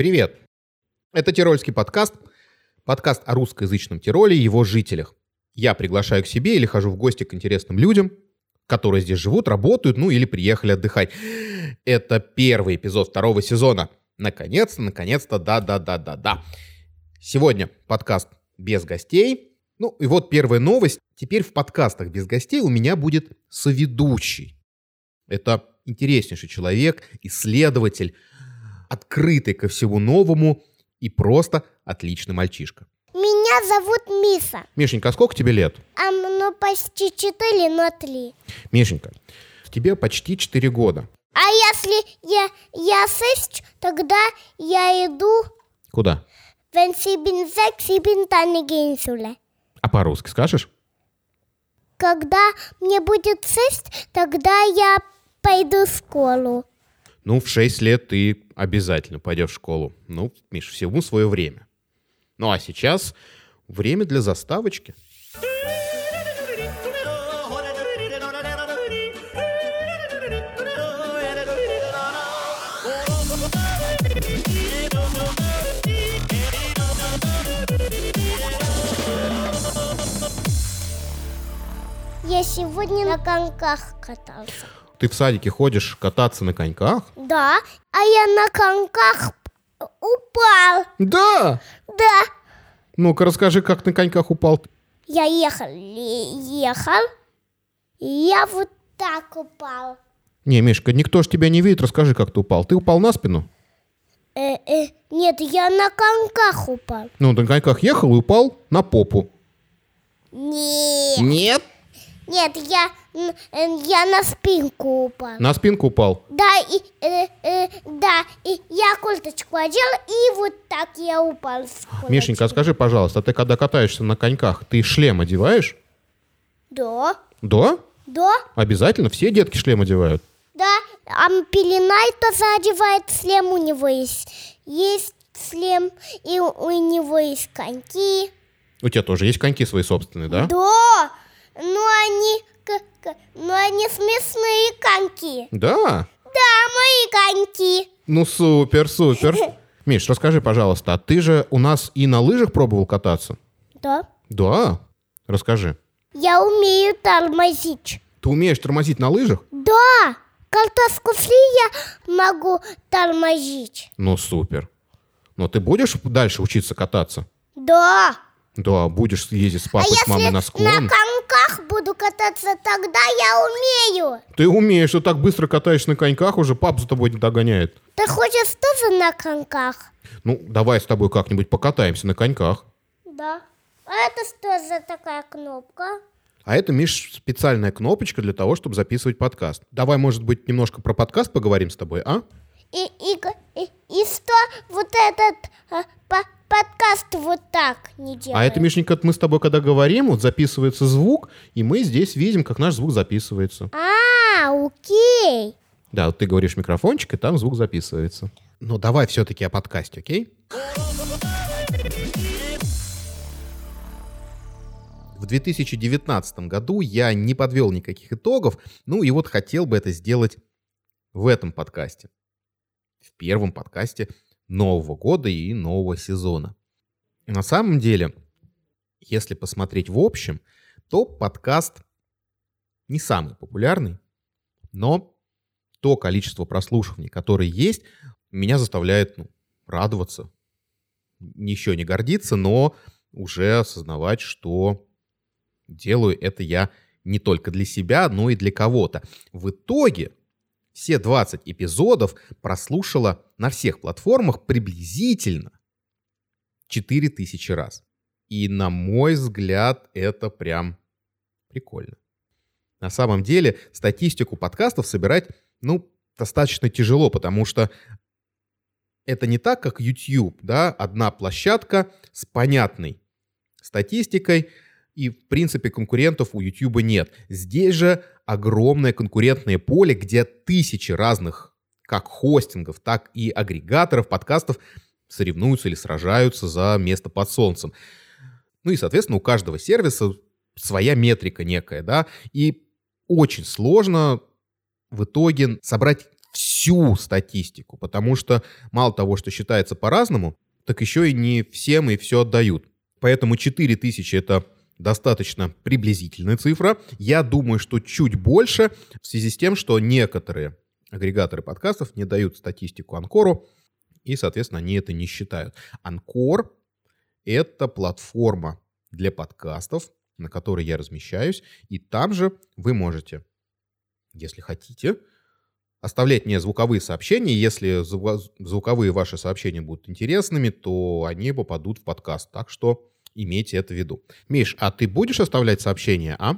Привет! Это Тирольский подкаст, подкаст о русскоязычном Тироле и его жителях. Я приглашаю к себе или хожу в гости к интересным людям, которые здесь живут, работают, ну или приехали отдыхать. Это первый эпизод второго сезона. Наконец-то, наконец-то, да-да-да-да-да. Сегодня подкаст без гостей. Ну и вот первая новость. Теперь в подкастах без гостей у меня будет соведущий. Это интереснейший человек, исследователь, открытый ко всему новому и просто отличный мальчишка. Меня зовут Миса. Мишенька, а сколько тебе лет? А ну почти четыре, но три. Мишенька, тебе почти 4 года. А если я, я шесть, тогда я иду Куда? Schule. А по-русски скажешь? Когда мне будет шесть, тогда я пойду в школу. Ну, в 6 лет ты обязательно пойдешь в школу. Ну, Миш, всему свое время. Ну, а сейчас время для заставочки. Я сегодня на коньках катался. Ты в садике ходишь кататься на коньках? Да, а я на коньках упал. Да! Да, Ну-ка, расскажи, как на коньках упал. я ехал, ехал, и я вот так упал. Не, Мишка, никто ж тебя не видит, расскажи, как ты упал. Ты упал на спину? Э, э, нет, я на коньках упал. Ну, на коньках ехал и упал на попу. Нет, Нет? нет, я, я на спинку упал. На спинку упал. Да, и, э, э, да, и я курточку одел, и вот так я упал. Мишенька, а скажи, пожалуйста, а ты когда катаешься на коньках, ты шлем одеваешь? Да, Да? да, Обязательно? Все детки шлем одевают? да. А Пеленай тоже одевает шлем, у него есть, есть шлем, и у, него есть коньки. У тебя тоже есть коньки свои собственные, да? Да, но они, но они смешные коньки. Да. Да, мои коньки. Ну, супер, супер. Миш, расскажи, пожалуйста, а ты же у нас и на лыжах пробовал кататься? Да. Да. Расскажи. Я умею тормозить. Ты умеешь тормозить на лыжах? Да, картошку фри я могу тормозить. Ну, супер. Но ты будешь дальше учиться кататься? Да. Да, будешь ездить с А папой, с мамой на на склон. коньках буду кататься, тогда я умею. Ты умеешь, ты так быстро катаешься на коньках, уже пап за тобой не догоняет. Ты хочешь тоже на коньках? Ну, давай с тобой как-нибудь покатаемся на коньках. Да. А это что за такая кнопка? А это, Миш, специальная кнопочка для того, чтобы записывать подкаст. Давай, может быть, немножко про подкаст поговорим с тобой, а? И, и, и, и что вот этот а, по- подкаст вот так не делает? А это, Мишенька, мы с тобой когда говорим, вот записывается звук, и мы здесь видим, как наш звук записывается. А, окей. Да, вот ты говоришь микрофончик, и там звук записывается. Ну, давай все-таки о подкасте, окей? В 2019 году я не подвел никаких итогов, ну и вот хотел бы это сделать в этом подкасте. В первом подкасте Нового года и нового сезона. На самом деле, если посмотреть в общем, то подкаст не самый популярный, но то количество прослушиваний, которые есть, меня заставляет ну, радоваться. Еще не гордиться, но уже осознавать, что делаю это я не только для себя, но и для кого-то. В итоге все 20 эпизодов прослушала на всех платформах приблизительно 4000 раз. И на мой взгляд, это прям прикольно. На самом деле статистику подкастов собирать, ну, достаточно тяжело, потому что это не так, как YouTube, да, одна площадка с понятной статистикой, и, в принципе, конкурентов у YouTube нет. Здесь же огромное конкурентное поле, где тысячи разных как хостингов, так и агрегаторов подкастов соревнуются или сражаются за место под солнцем. Ну и, соответственно, у каждого сервиса своя метрика некая, да, и очень сложно в итоге собрать всю статистику, потому что мало того, что считается по-разному, так еще и не всем и все отдают. Поэтому 4000 это достаточно приблизительная цифра. Я думаю, что чуть больше в связи с тем, что некоторые агрегаторы подкастов не дают статистику Анкору, и, соответственно, они это не считают. Анкор — это платформа для подкастов, на которой я размещаюсь, и там же вы можете, если хотите, оставлять мне звуковые сообщения. Если звуковые ваши сообщения будут интересными, то они попадут в подкаст. Так что имейте это в виду. Миш, а ты будешь оставлять сообщения, а?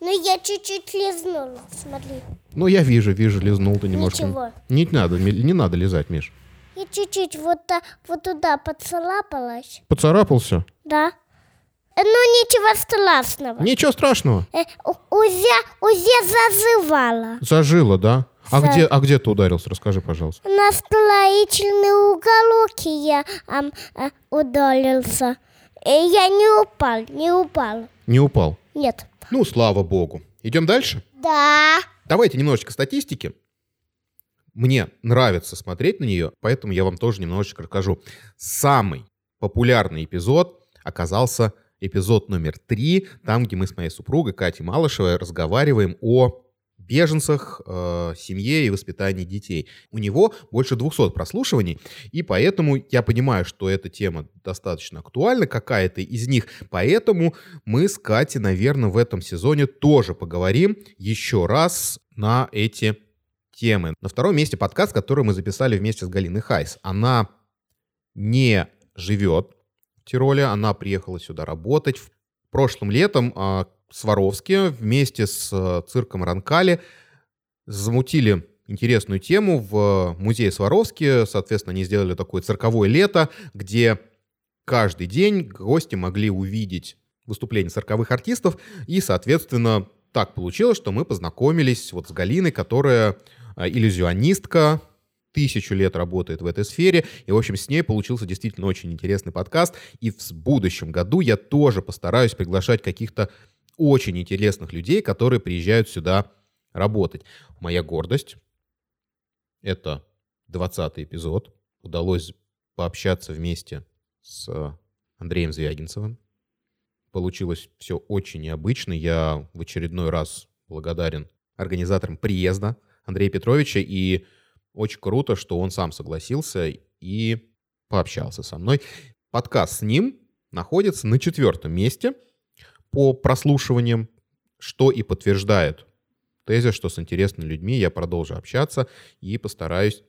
Ну, я чуть-чуть лизнул, смотри. Ну, я вижу, вижу, лизнул ты немножко. Ничего. Не надо, не надо лизать, Миш. Я чуть-чуть вот, вот туда поцарапалась. Поцарапался? Да. Э, ну, ничего страшного. Ничего страшного. Э, узе, узе зазывала. Зажила, да? А, За... где, а где ты ударился? Расскажи, пожалуйста. На строительный уголок я а, а, ударился. Э, я не упал, не упал. Не упал? Нет. Ну, слава богу. Идем дальше? Да. Давайте немножечко статистики. Мне нравится смотреть на нее, поэтому я вам тоже немножечко расскажу. Самый популярный эпизод оказался эпизод номер три, там, где мы с моей супругой Катей Малышевой разговариваем о беженцах, э, семье и воспитании детей. У него больше 200 прослушиваний, и поэтому я понимаю, что эта тема достаточно актуальна, какая-то из них. Поэтому мы с Катей, наверное, в этом сезоне тоже поговорим еще раз на эти темы. На втором месте подкаст, который мы записали вместе с Галиной Хайс. Она не живет в Тироле, она приехала сюда работать. Прошлым летом а, Сваровски вместе с э, цирком Ранкали замутили интересную тему в музее Сваровски. Соответственно, они сделали такое цирковое лето, где каждый день гости могли увидеть выступления цирковых артистов. И, соответственно, так получилось, что мы познакомились вот с Галиной, которая э, иллюзионистка, тысячу лет работает в этой сфере. И, в общем, с ней получился действительно очень интересный подкаст. И в будущем году я тоже постараюсь приглашать каких-то очень интересных людей, которые приезжают сюда работать. Моя гордость — это 20 эпизод. Удалось пообщаться вместе с Андреем Звягинцевым. Получилось все очень необычно. Я в очередной раз благодарен организаторам приезда Андрея Петровича. И очень круто, что он сам согласился и пообщался со мной. Подкаст с ним находится на четвертом месте — по прослушиваниям, что и подтверждает тезис, что с интересными людьми я продолжу общаться и постараюсь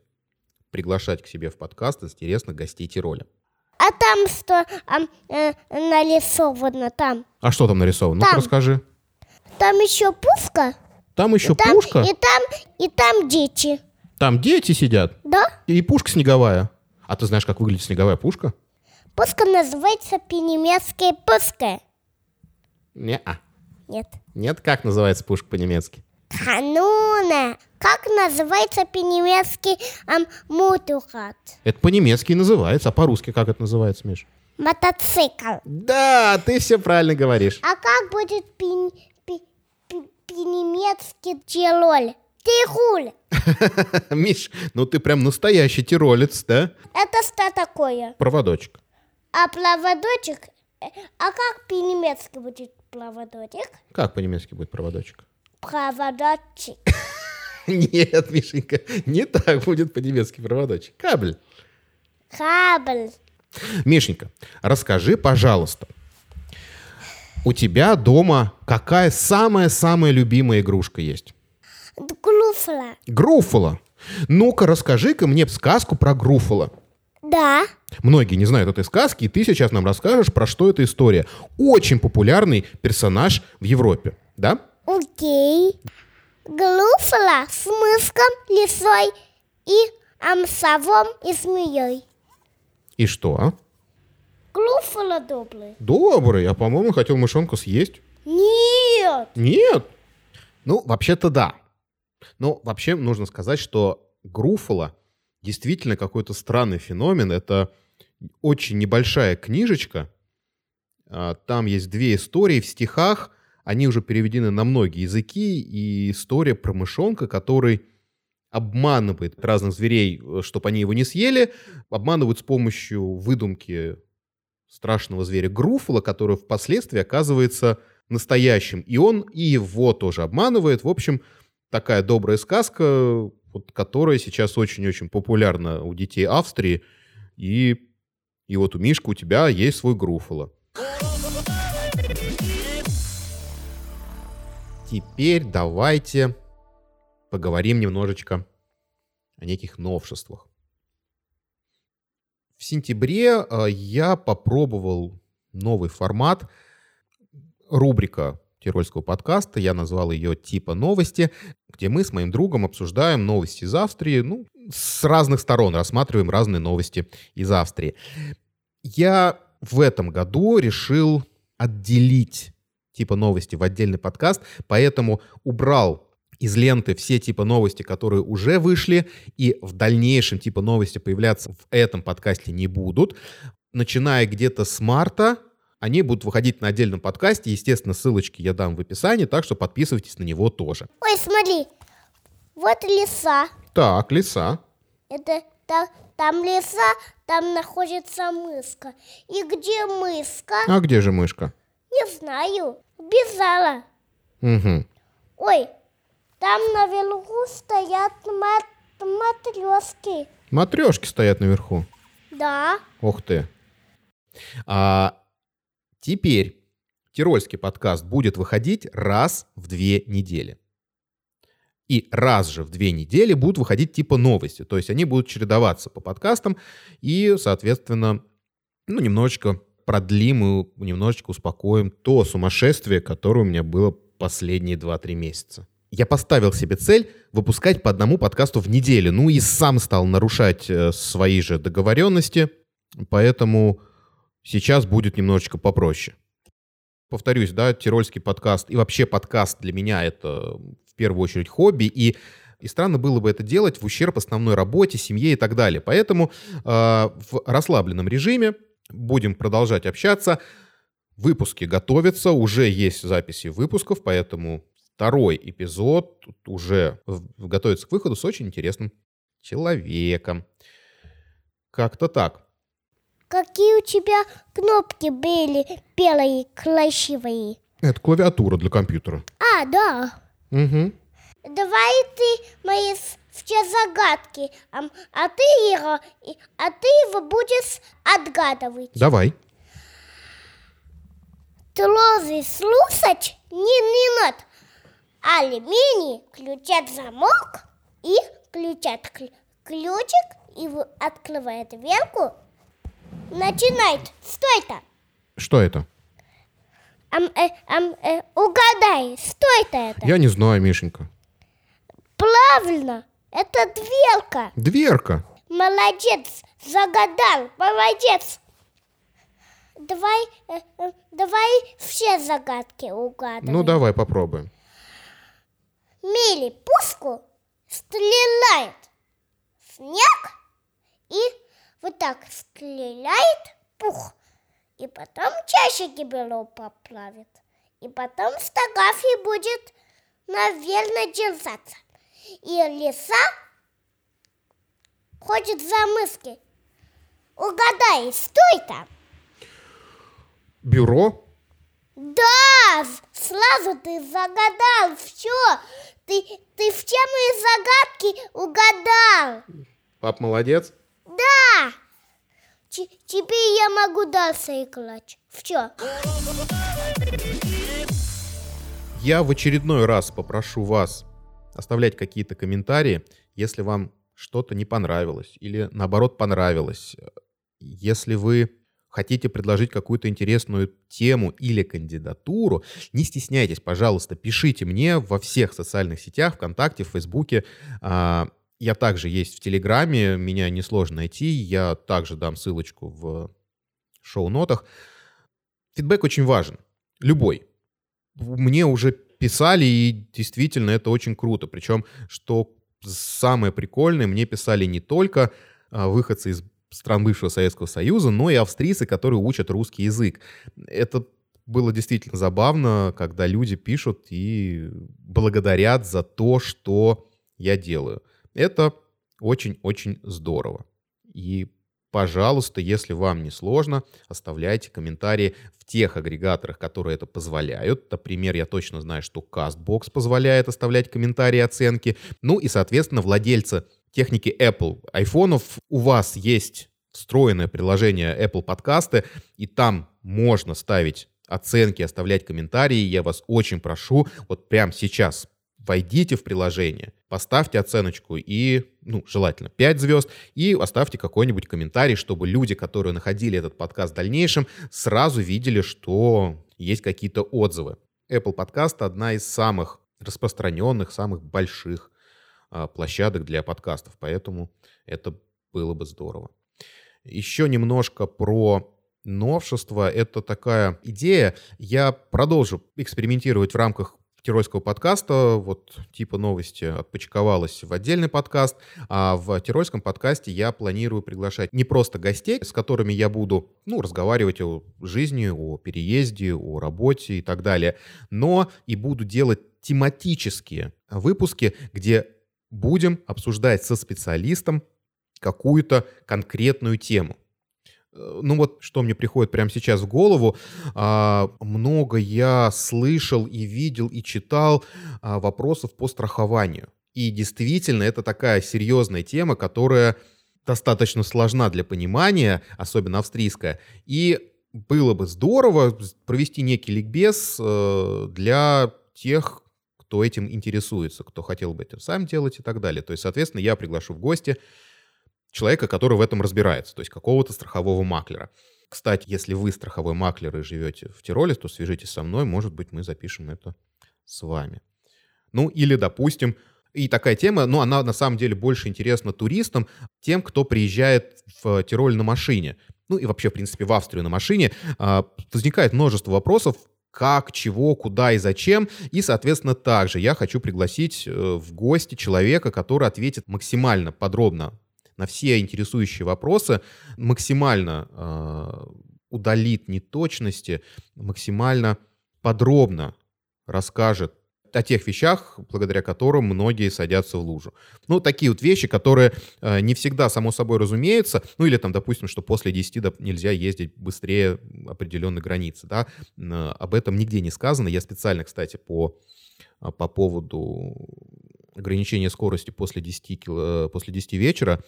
приглашать к себе в подкаст интересных гостей Тироля. А там что а, э, нарисовано там? А что там нарисовано? Ну, расскажи. Там еще пушка. Там еще и там, пушка? И там, и там дети. Там дети сидят? Да. И пушка снеговая. А ты знаешь, как выглядит снеговая пушка? Пушка называется по-немецки пушка. Не-а. Нет. Нет? Как называется пушка по-немецки? Кануна. Как называется по-немецки ам, мотухат? Это по-немецки называется, а по-русски как это называется, Миш? Мотоцикл. Да, ты все правильно говоришь. А как будет по-немецки тироль? Тироль. Миш, ну ты прям настоящий тиролец, да? Это что такое? Проводочек. А проводочек? Э, а как по-немецки будет Проводочек. Как по-немецки будет проводочек? Проводочек. Нет, Мишенька, не так будет по-немецки проводочек. Кабель. Кабель. Мишенька, расскажи, пожалуйста, у тебя дома какая самая-самая любимая игрушка есть? Груфала. Груфала? Ну-ка, расскажи-ка мне сказку про Груфала. Да. Многие не знают этой сказки, и ты сейчас нам расскажешь, про что эта история. Очень популярный персонаж в Европе, да? Окей. Глуфала с мыском, лисой и амсовом и змеей. И что? Глуфала добрый. Добрый, а по-моему хотел мышонку съесть. Нет. Нет? Ну, вообще-то да. Но вообще нужно сказать, что Груфала действительно какой-то странный феномен. Это очень небольшая книжечка. А, там есть две истории в стихах. Они уже переведены на многие языки. И история про мышонка, который обманывает разных зверей, чтобы они его не съели, обманывают с помощью выдумки страшного зверя Груфула, который впоследствии оказывается настоящим. И он и его тоже обманывает. В общем, такая добрая сказка, вот, которая сейчас очень-очень популярна у детей Австрии. И, и вот у Мишка у тебя есть свой Груфула. Теперь давайте поговорим немножечко о неких новшествах. В сентябре э, я попробовал новый формат, рубрика Тирольского подкаста, я назвал ее «Типа новости», где мы с моим другом обсуждаем новости из Австрии, ну, с разных сторон, рассматриваем разные новости из Австрии. Я в этом году решил отделить типа новости в отдельный подкаст, поэтому убрал из ленты все типа новости, которые уже вышли, и в дальнейшем типа новости появляться в этом подкасте не будут. Начиная где-то с марта, они будут выходить на отдельном подкасте. Естественно, ссылочки я дам в описании, так что подписывайтесь на него тоже. Ой, смотри, вот леса. Так, леса. Это там, там леса, там находится мышка. И где мышка? А где же мышка? Не знаю. Убежала. Угу. Ой, там наверху стоят мат матрешки. Матрешки стоят наверху. Да. Ух ты. А теперь Тирольский подкаст будет выходить раз в две недели. И раз же в две недели будут выходить типа новости. То есть они будут чередоваться по подкастам и, соответственно, ну, немножечко продлим и немножечко успокоим то сумасшествие, которое у меня было последние 2-3 месяца я поставил себе цель выпускать по одному подкасту в неделю. Ну и сам стал нарушать э, свои же договоренности, поэтому сейчас будет немножечко попроще. Повторюсь, да, тирольский подкаст и вообще подкаст для меня это в первую очередь хобби, и, и странно было бы это делать в ущерб основной работе, семье и так далее. Поэтому э, в расслабленном режиме будем продолжать общаться. Выпуски готовятся, уже есть записи выпусков, поэтому второй эпизод уже готовится к выходу с очень интересным человеком. Как-то так. Какие у тебя кнопки были белые, красивые? Это клавиатура для компьютера. А, да. Угу. Давай ты мои все загадки, а, а ты его, а ты его будешь отгадывать. Давай. Тлозы слушать не, не надо алюминий, ключат замок и включат ключик и открывает дверку. Начинает. Что это? Что это? Ам, э, ам, э, угадай, что это, это? Я не знаю, Мишенька. Правильно, это дверка. Дверка. Молодец, загадал, молодец. Давай, э, э, давай все загадки угадываем. Ну, давай попробуем. Мили пушку стреляет снег вот так стреляет пух. И потом часики бело поплавит. И потом стагафи будет, наверное, держаться. И лиса ходит за мыски. Угадай, что это? Бюро? Да, сразу ты загадал все. Ты, ты все мои загадки угадал. Пап молодец? Да. Ч теперь я могу дальше играть. Все. Я в очередной раз попрошу вас оставлять какие-то комментарии, если вам что-то не понравилось или наоборот понравилось. Если вы хотите предложить какую-то интересную тему или кандидатуру, не стесняйтесь, пожалуйста, пишите мне во всех социальных сетях, ВКонтакте, в Фейсбуке. Я также есть в Телеграме, меня несложно найти, я также дам ссылочку в шоу-нотах. Фидбэк очень важен, любой. Мне уже писали, и действительно это очень круто. Причем, что самое прикольное, мне писали не только а, выходцы из стран бывшего Советского Союза, но и австрийцы, которые учат русский язык. Это было действительно забавно, когда люди пишут и благодарят за то, что я делаю. Это очень-очень здорово. И Пожалуйста, если вам не сложно, оставляйте комментарии в тех агрегаторах, которые это позволяют. Например, я точно знаю, что CastBox позволяет оставлять комментарии оценки. Ну и, соответственно, владельцы техники Apple айфонов, у вас есть встроенное приложение Apple подкасты, и там можно ставить оценки, оставлять комментарии. Я вас очень прошу, вот прямо сейчас войдите в приложение, поставьте оценочку и, ну, желательно 5 звезд, и оставьте какой-нибудь комментарий, чтобы люди, которые находили этот подкаст в дальнейшем, сразу видели, что есть какие-то отзывы. Apple Podcast — одна из самых распространенных, самых больших а, площадок для подкастов, поэтому это было бы здорово. Еще немножко про новшество. Это такая идея. Я продолжу экспериментировать в рамках Тирольского подкаста, вот типа новости отпочковалась в отдельный подкаст, а в Тирольском подкасте я планирую приглашать не просто гостей, с которыми я буду, ну, разговаривать о жизни, о переезде, о работе и так далее, но и буду делать тематические выпуски, где будем обсуждать со специалистом какую-то конкретную тему. Э, ну вот что мне приходит прямо сейчас в голову, а, много я слышал и видел и читал а, вопросов по страхованию. И действительно, это такая серьезная тема, которая достаточно сложна для понимания, особенно австрийская. И было бы здорово провести некий ликбез э, для тех, кто этим интересуется, кто хотел бы это сам делать и так далее. То есть, соответственно, я приглашу в гости человека, который в этом разбирается, то есть какого-то страхового маклера. Кстати, если вы страховой маклер и живете в Тироле, то свяжитесь со мной, может быть, мы запишем это с вами. Ну, или, допустим, и такая тема, ну, она на самом деле больше интересна туристам, тем, кто приезжает в Тироль на машине. Ну, и вообще, в принципе, в Австрию на машине. А, возникает множество вопросов, как, чего, куда и зачем. И, соответственно, также я хочу пригласить э, в гости человека, который ответит максимально подробно на все интересующие вопросы, максимально э, удалит неточности, максимально подробно расскажет о тех вещах, благодаря которым многие садятся в лужу. Ну, такие вот вещи, которые э, не всегда само собой разумеются, ну, или там, допустим, что после 10 да, нельзя ездить быстрее определенной границы, да, э, об этом нигде не сказано. Я специально, кстати, по, по поводу ограничение скорости после 10, кило, после 10 вечера,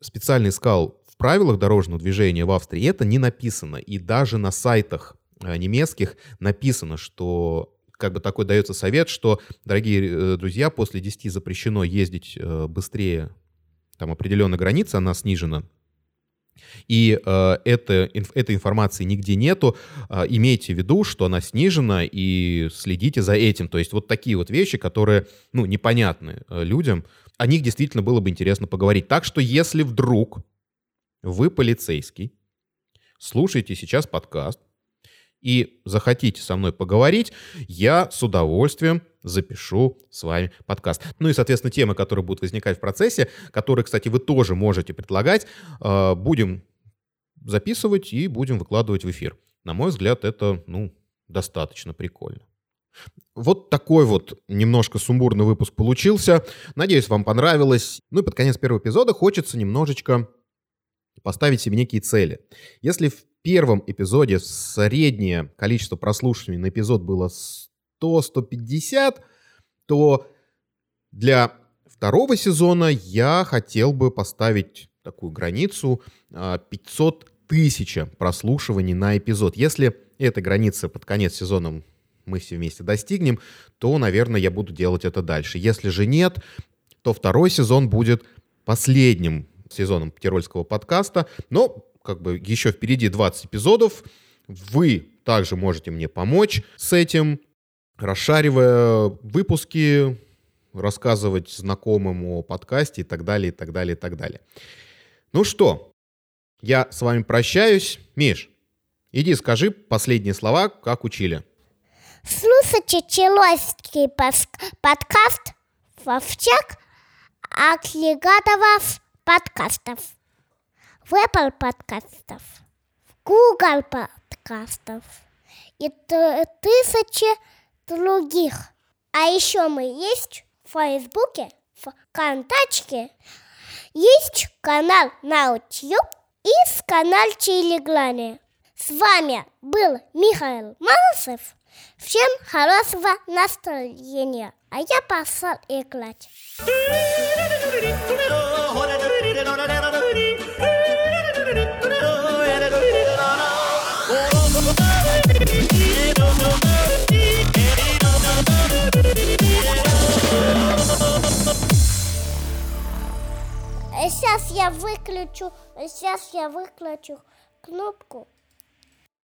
специально искал в правилах дорожного движения в Австрии, это не написано. И даже на сайтах э, немецких написано, что как бы такой дается совет, что, дорогие э, друзья, после 10 запрещено ездить э, быстрее, там определенная граница, она снижена, и э, это, инф, этой информации нигде нету. Э, имейте в виду, что она снижена, и следите за этим. То есть вот такие вот вещи, которые, ну, непонятны э, людям, о них действительно было бы интересно поговорить. Так что если вдруг вы полицейский, слушаете сейчас подкаст, и захотите со мной поговорить, я с удовольствием запишу с вами подкаст. Ну и, соответственно, темы, которые будут возникать в процессе, которые, кстати, вы тоже можете предлагать, э, будем записывать и будем выкладывать в эфир. На мой взгляд, это, ну, достаточно прикольно. Вот такой вот немножко сумбурный выпуск получился. Надеюсь, вам понравилось. Ну и под конец первого эпизода хочется немножечко поставить себе некие цели. Если в первом эпизоде среднее количество прослушиваний на эпизод было 100-150, то для второго сезона я хотел бы поставить такую границу 500 а, тысяч прослушиваний на эпизод. Если эта граница под конец сезона мы все вместе достигнем, то, наверное, я буду делать это дальше. Если же нет, то второй сезон будет последним сезоном Тирольского подкаста. Но как бы еще впереди 20 эпизодов. Вы также можете мне помочь с этим, расшаривая выпуски, рассказывать знакомым о подкасте и так далее, и так далее, и так далее. Ну что, я с вами прощаюсь. Миш, иди скажи последние слова, как учили. Слушайте Человский подкаст Вовчак Аклигатова подкастов в Apple подкастов, в Google подкастов и тысячи других. А еще мы есть в Фейсбуке, ВКонтачте, есть канал на YouTube и с канал Телеграме. С вами был Михаил Малосов. Всем хорошего настроения. А я пошел играть. Сейчас я выключу, сейчас я выключу кнопку.